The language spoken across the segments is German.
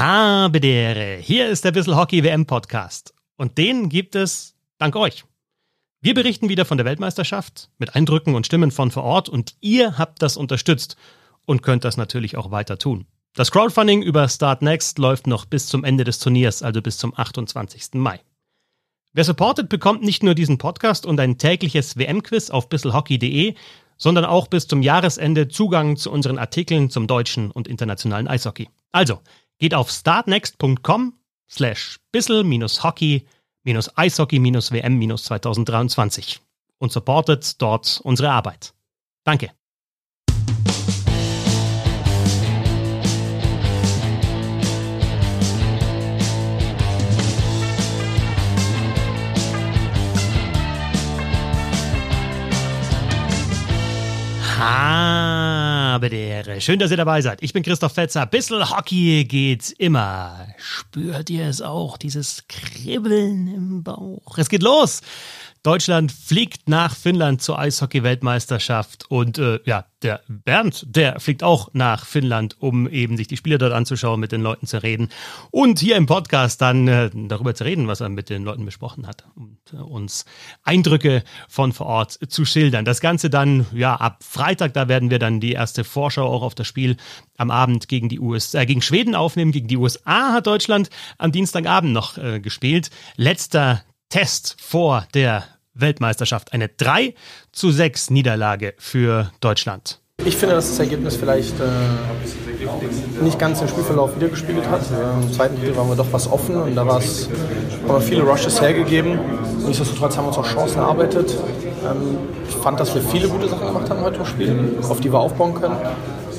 Habe dere. Hier ist der Bissel Hockey WM Podcast. Und den gibt es dank euch. Wir berichten wieder von der Weltmeisterschaft mit Eindrücken und Stimmen von vor Ort und ihr habt das unterstützt und könnt das natürlich auch weiter tun. Das Crowdfunding über Start Next läuft noch bis zum Ende des Turniers, also bis zum 28. Mai. Wer supportet, bekommt nicht nur diesen Podcast und ein tägliches WM-Quiz auf bisselhockey.de, sondern auch bis zum Jahresende Zugang zu unseren Artikeln zum deutschen und internationalen Eishockey. Also, geht auf startnext.com slash bissel-hockey-eishockey-wm-2023 und supportet dort unsere Arbeit. Danke. Habe der Schön, dass ihr dabei seid. Ich bin Christoph Fetzer. Bissel Hockey geht's immer. Spürt ihr es auch, dieses Kribbeln im Bauch? Es geht los. Deutschland fliegt nach Finnland zur Eishockey-Weltmeisterschaft und äh, ja, der Bernd, der fliegt auch nach Finnland, um eben sich die Spiele dort anzuschauen, mit den Leuten zu reden und hier im Podcast dann äh, darüber zu reden, was er mit den Leuten besprochen hat und äh, uns Eindrücke von vor Ort zu schildern. Das Ganze dann ja ab Freitag, da werden wir dann die erste Vorschau auch auf das Spiel am Abend gegen die USA, äh, gegen Schweden aufnehmen. Gegen die USA hat Deutschland am Dienstagabend noch äh, gespielt. Letzter Test vor der Weltmeisterschaft. Eine 3 zu 6 Niederlage für Deutschland. Ich finde, dass das Ergebnis vielleicht äh, nicht ganz den Spielverlauf wiedergespiegelt hat. Im zweiten Drittel waren wir doch was offen und da haben wir viele Rushes hergegeben. Nichtsdestotrotz haben wir uns auch Chancen erarbeitet. Ähm, ich fand, dass wir viele gute Sachen gemacht haben heute im Spiel, auf die wir aufbauen können.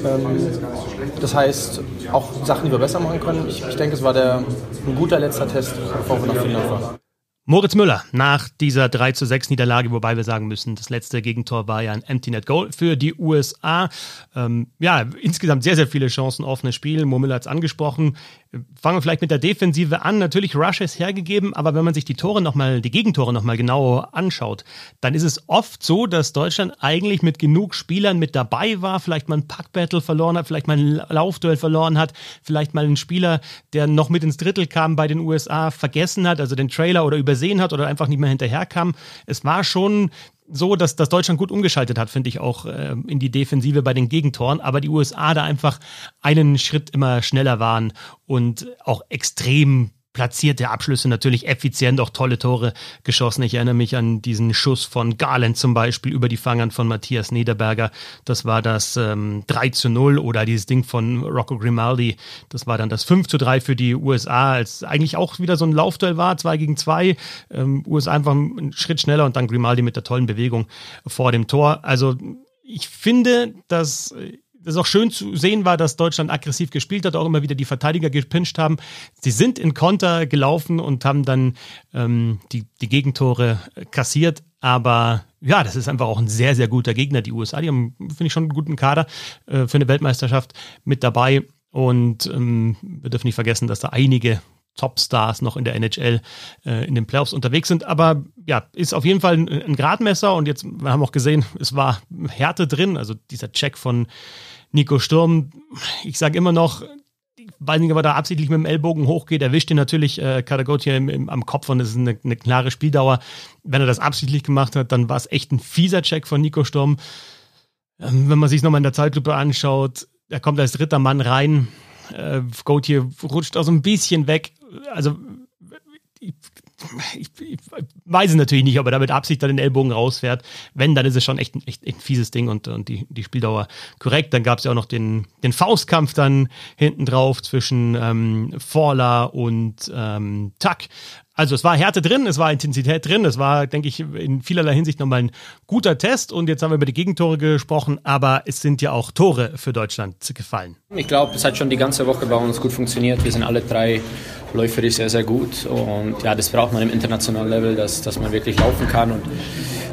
Ähm, das heißt, auch Sachen, die wir besser machen können. Ich, ich denke, es war der, ein guter letzter Test, bevor wir nach Finnland fahren. Moritz Müller nach dieser 3 zu 6 Niederlage, wobei wir sagen müssen, das letzte Gegentor war ja ein Empty Net Goal für die USA. Ähm, ja, insgesamt sehr, sehr viele Chancen, offenes Spiel. Mo Müller hat es angesprochen. Fangen wir vielleicht mit der Defensive an. Natürlich Rush ist hergegeben, aber wenn man sich die Tore nochmal, die Gegentore nochmal genau anschaut, dann ist es oft so, dass Deutschland eigentlich mit genug Spielern mit dabei war, vielleicht mal ein Packbattle verloren hat, vielleicht mal ein Laufduell verloren hat, vielleicht mal einen Spieler, der noch mit ins Drittel kam bei den USA, vergessen hat, also den Trailer oder übersehen hat oder einfach nicht mehr hinterherkam. Es war schon so, dass, dass Deutschland gut umgeschaltet hat, finde ich auch äh, in die Defensive bei den Gegentoren, aber die USA da einfach einen Schritt immer schneller waren und auch extrem platzierte Abschlüsse, natürlich effizient, auch tolle Tore geschossen. Ich erinnere mich an diesen Schuss von Garland zum Beispiel über die Fangern von Matthias Niederberger. Das war das ähm, 3 zu 0 oder dieses Ding von Rocco Grimaldi. Das war dann das 5 zu 3 für die USA, als eigentlich auch wieder so ein Laufduell war, 2 gegen 2. Ähm, USA einfach einen Schritt schneller und dann Grimaldi mit der tollen Bewegung vor dem Tor. Also ich finde, dass das auch schön zu sehen war, dass Deutschland aggressiv gespielt hat, auch immer wieder die Verteidiger gepinscht haben. Sie sind in Konter gelaufen und haben dann ähm, die, die Gegentore kassiert. Aber ja, das ist einfach auch ein sehr, sehr guter Gegner. Die USA, die haben, finde ich, schon einen guten Kader äh, für eine Weltmeisterschaft mit dabei. Und ähm, wir dürfen nicht vergessen, dass da einige Topstars noch in der NHL äh, in den Playoffs unterwegs sind. Aber ja, ist auf jeden Fall ein, ein Gradmesser und jetzt, wir haben auch gesehen, es war Härte drin. Also dieser Check von Nico Sturm, ich sage immer noch, weiß nicht, ob er da absichtlich mit dem Ellbogen hochgeht, erwischt ihn natürlich äh, Karagotia im, im, am Kopf und das ist eine, eine, klare Spieldauer. Wenn er das absichtlich gemacht hat, dann war es echt ein fieser Check von Nico Sturm. Ähm, wenn man sich nochmal in der Zeitlupe anschaut, er kommt als dritter Mann rein, äh, Gautier rutscht auch so ein bisschen weg. Also ich, ich, ich, weiß es natürlich nicht, ob er damit Absicht dann den Ellbogen rausfährt. Wenn, dann ist es schon echt, echt, echt ein fieses Ding und, und die, die Spieldauer korrekt. Dann gab es ja auch noch den, den Faustkampf dann hinten drauf zwischen ähm, Forler und ähm, Tuck. Also es war Härte drin, es war Intensität drin, es war, denke ich, in vielerlei Hinsicht nochmal ein guter Test. Und jetzt haben wir über die Gegentore gesprochen, aber es sind ja auch Tore für Deutschland gefallen. Ich glaube, es hat schon die ganze Woche bei uns gut funktioniert. Wir sind alle drei läuferisch sehr, sehr gut. Und ja, das braucht man im internationalen Level, dass, dass man wirklich laufen kann. Und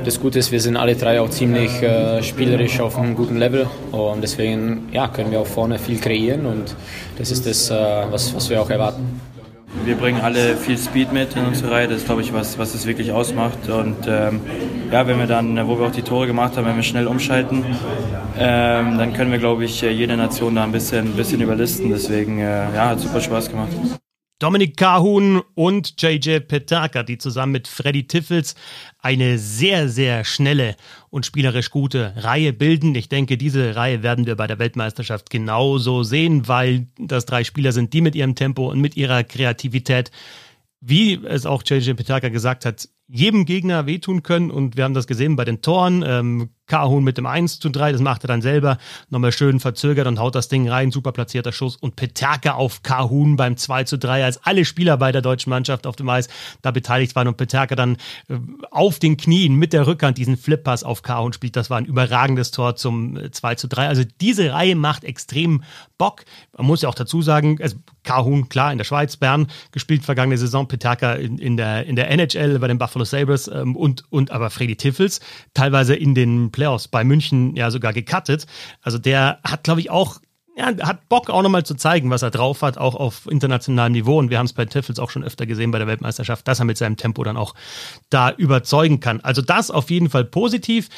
das Gute ist, wir sind alle drei auch ziemlich äh, spielerisch auf einem guten Level. Und deswegen ja, können wir auch vorne viel kreieren. Und das ist das, äh, was, was wir auch erwarten. Wir bringen alle viel Speed mit in unsere Reihe. Das ist, glaube ich, was, was es wirklich ausmacht. Und ähm, ja, wenn wir dann, wo wir auch die Tore gemacht haben, wenn wir schnell umschalten, ähm, dann können wir, glaube ich, jede Nation da ein bisschen, ein bisschen überlisten. Deswegen, äh, ja, hat super Spaß gemacht. Dominik Kahun und JJ Petaka, die zusammen mit Freddy Tiffels eine sehr, sehr schnelle und spielerisch gute Reihe bilden. Ich denke, diese Reihe werden wir bei der Weltmeisterschaft genauso sehen, weil das drei Spieler sind, die mit ihrem Tempo und mit ihrer Kreativität, wie es auch JJ Petaka gesagt hat, jedem Gegner wehtun können. Und wir haben das gesehen bei den Toren. Ähm, Kahun mit dem 1 zu 3, das macht er dann selber. Nochmal schön verzögert und haut das Ding rein. Super platzierter Schuss. Und Peterka auf Kahun beim 2 zu 3, als alle Spieler bei der deutschen Mannschaft auf dem Eis da beteiligt waren und Peterka dann äh, auf den Knien mit der Rückhand diesen Flippass auf Kahun spielt. Das war ein überragendes Tor zum 2 äh, zu 3. Also diese Reihe macht extrem Bock. Man muss ja auch dazu sagen, also Kahun, klar, in der Schweiz, Bern gespielt vergangene Saison, Peterka in, in, der, in der NHL bei den Buffalo Sabres ähm, und, und aber Freddy Tiffels teilweise in den Playoffs bei München ja sogar gecuttet. Also der hat, glaube ich, auch ja, hat Bock auch nochmal zu zeigen, was er drauf hat, auch auf internationalem Niveau. Und wir haben es bei Tiffels auch schon öfter gesehen bei der Weltmeisterschaft, dass er mit seinem Tempo dann auch da überzeugen kann. Also das auf jeden Fall positiv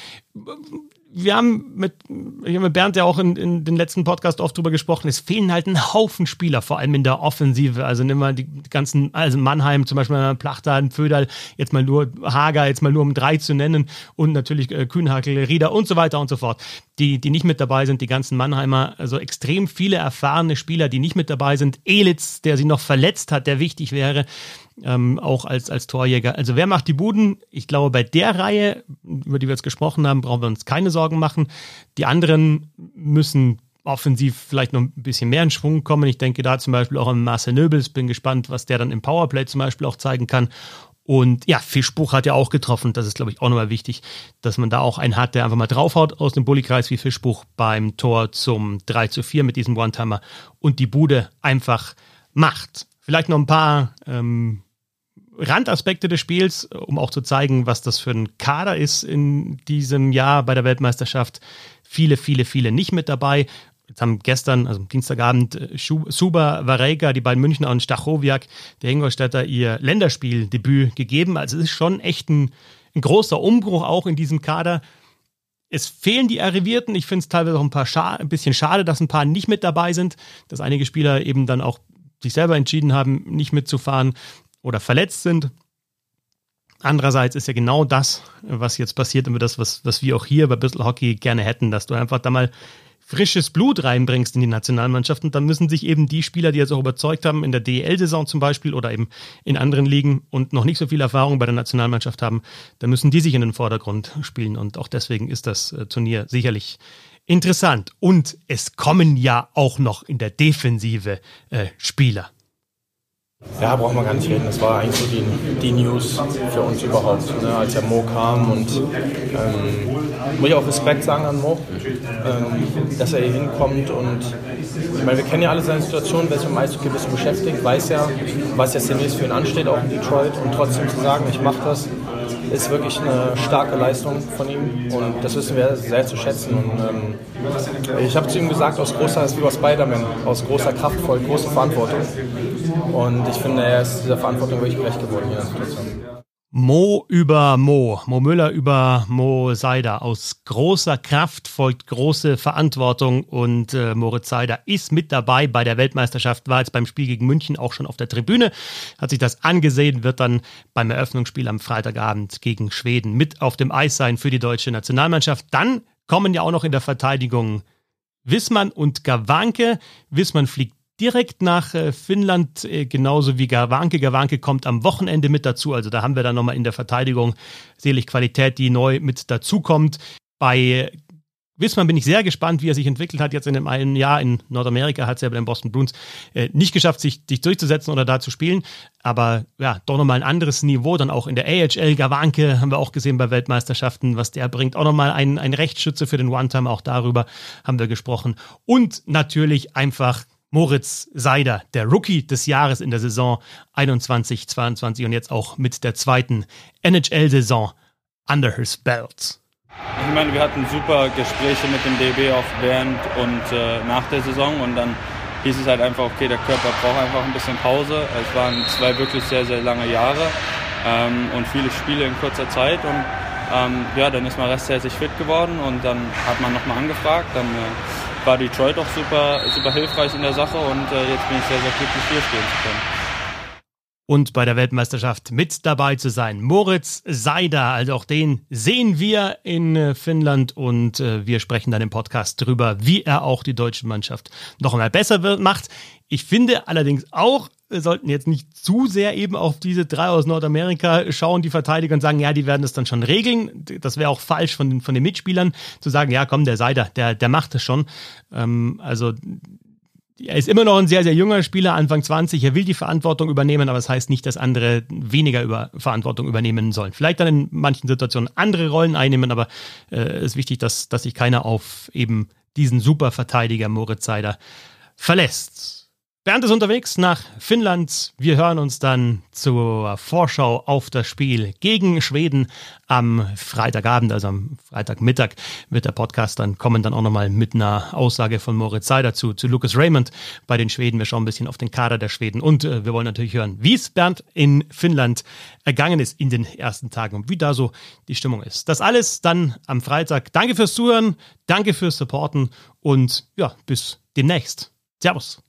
wir haben mit, ich habe mit Bernd ja auch in, in den letzten Podcast oft drüber gesprochen, es fehlen halt ein Haufen Spieler, vor allem in der Offensive. Also nimm mal die ganzen, also Mannheim zum Beispiel, Plachter, Föderl, jetzt mal nur Hager, jetzt mal nur um drei zu nennen und natürlich äh, Kühnhakel, Rieder und so weiter und so fort. Die, die nicht mit dabei sind, die ganzen Mannheimer, also extrem viele erfahrene Spieler, die nicht mit dabei sind. Elitz, der sie noch verletzt hat, der wichtig wäre ähm, auch als, als Torjäger. Also wer macht die Buden? Ich glaube, bei der Reihe, über die wir jetzt gesprochen haben, brauchen wir uns keine Sorgen machen. Die anderen müssen offensiv vielleicht noch ein bisschen mehr in Schwung kommen. Ich denke da zum Beispiel auch an Marcel Nöbels. Bin gespannt, was der dann im Powerplay zum Beispiel auch zeigen kann. Und ja, Fischbuch hat ja auch getroffen. Das ist, glaube ich, auch nochmal wichtig, dass man da auch einen hat, der einfach mal draufhaut aus dem Bullykreis wie Fischbuch beim Tor zum 3 zu 4 mit diesem One-Timer und die Bude einfach macht. Vielleicht noch ein paar ähm, Randaspekte des Spiels, um auch zu zeigen, was das für ein Kader ist in diesem Jahr bei der Weltmeisterschaft. Viele, viele, viele nicht mit dabei. Jetzt haben gestern, also Dienstagabend, äh, Suba Varega, die beiden Münchner und Stachowiak, der Ingolstädter, ihr Länderspieldebüt gegeben. Also es ist schon echt ein, ein großer Umbruch auch in diesem Kader. Es fehlen die Arrivierten. Ich finde es teilweise auch ein, paar scha ein bisschen schade, dass ein paar nicht mit dabei sind, dass einige Spieler eben dann auch sich selber entschieden haben, nicht mitzufahren oder verletzt sind. Andererseits ist ja genau das, was jetzt passiert, immer das, was, was wir auch hier bei Bissl Hockey gerne hätten, dass du einfach da mal frisches Blut reinbringst in die Nationalmannschaft und dann müssen sich eben die Spieler, die jetzt auch überzeugt haben, in der DEL-Saison zum Beispiel oder eben in anderen Ligen und noch nicht so viel Erfahrung bei der Nationalmannschaft haben, dann müssen die sich in den Vordergrund spielen und auch deswegen ist das äh, Turnier sicherlich interessant. Und es kommen ja auch noch in der Defensive äh, Spieler. Ja, braucht man gar nicht reden. Das war eigentlich so die, die News für uns überhaupt, ne? als der Mo kam. Und ähm, muss ich auch Respekt sagen an Mo, ähm, dass er hier hinkommt. Und ich meine, wir kennen ja alle seine Situation, wer sich mit dem Eishockey ein bisschen beschäftigt, weiß ja, was jetzt demnächst für ihn ansteht, auch in Detroit. Und trotzdem zu sagen, ich mache das, ist wirklich eine starke Leistung von ihm und das wissen wir sehr zu schätzen. Und, ähm, ich habe zu ihm gesagt, aus großer, ist wie bei Spider-Man, aus großer Kraft folgt große Verantwortung. Und ich finde, er ist dieser Verantwortung wirklich gerecht geworden hier. Mo über Mo, Mo Müller über Mo Seider. Aus großer Kraft folgt große Verantwortung und äh, Moritz Seider ist mit dabei bei der Weltmeisterschaft, war jetzt beim Spiel gegen München auch schon auf der Tribüne, hat sich das angesehen, wird dann beim Eröffnungsspiel am Freitagabend gegen Schweden mit auf dem Eis sein für die deutsche Nationalmannschaft. Dann kommen ja auch noch in der Verteidigung Wissmann und Gawanke. Wissmann fliegt direkt nach äh, Finnland, äh, genauso wie Gawanke. Gawanke kommt am Wochenende mit dazu. Also da haben wir dann nochmal in der Verteidigung selig Qualität, die neu mit dazukommt. Bei Wissmann bin ich sehr gespannt, wie er sich entwickelt hat. Jetzt in einem einen Jahr in Nordamerika hat es ja bei den Boston Bruins äh, nicht geschafft, sich, sich durchzusetzen oder da zu spielen. Aber ja, doch nochmal ein anderes Niveau. Dann auch in der AHL. Gawanke haben wir auch gesehen bei Weltmeisterschaften, was der bringt. Auch nochmal ein, ein Rechtsschütze für den One-Time. Auch darüber haben wir gesprochen. Und natürlich einfach Moritz Seider, der Rookie des Jahres in der Saison 21-22 und jetzt auch mit der zweiten NHL-Saison under his belt. Ich meine, wir hatten super Gespräche mit dem DB auch während und äh, nach der Saison und dann hieß es halt einfach, okay, der Körper braucht einfach ein bisschen Pause. Es waren zwei wirklich sehr, sehr lange Jahre ähm, und viele Spiele in kurzer Zeit und Ähm, ja, dann ist man resttäglich fit geworden und dann hat man nochmal angefragt. Dann äh, war Detroit auch super, super hilfreich in der Sache und äh, jetzt bin ich sehr, sehr glücklich, hier stehen zu können und bei der Weltmeisterschaft mit dabei zu sein. Moritz Seider, also auch den sehen wir in äh, Finnland und äh, wir sprechen dann im Podcast drüber, wie er auch die deutsche Mannschaft noch einmal besser wird, macht. Ich finde allerdings auch, sollten jetzt nicht zu sehr eben auf diese drei aus Nordamerika schauen, die Verteidiger und sagen, ja, die werden das dann schon regeln. Das wäre auch falsch von den, von den Mitspielern zu sagen, ja, komm, der Seider, der, der macht das schon. Ähm, also er ist immer noch ein sehr, sehr junger Spieler, Anfang 20. Er will die Verantwortung übernehmen, aber das heißt nicht, dass andere weniger über Verantwortung übernehmen sollen. Vielleicht dann in manchen Situationen andere Rollen einnehmen, aber es äh, ist wichtig, dass, dass sich keiner auf eben diesen Superverteidiger Moritz Seider verlässt. Bernd ist unterwegs nach Finnland. Wir hören uns dann zur Vorschau auf das Spiel gegen Schweden am Freitagabend, also am Freitagmittag wird der Podcast dann kommen, dann auch nochmal mit einer Aussage von Moritz Seider zu, zu Lucas Raymond bei den Schweden. Wir schauen ein bisschen auf den Kader der Schweden und äh, wir wollen natürlich hören, wie es Bernd in Finnland ergangen ist in den ersten Tagen und wie da so die Stimmung ist. Das alles dann am Freitag. Danke fürs Zuhören, danke fürs Supporten und ja, bis demnächst. Servus.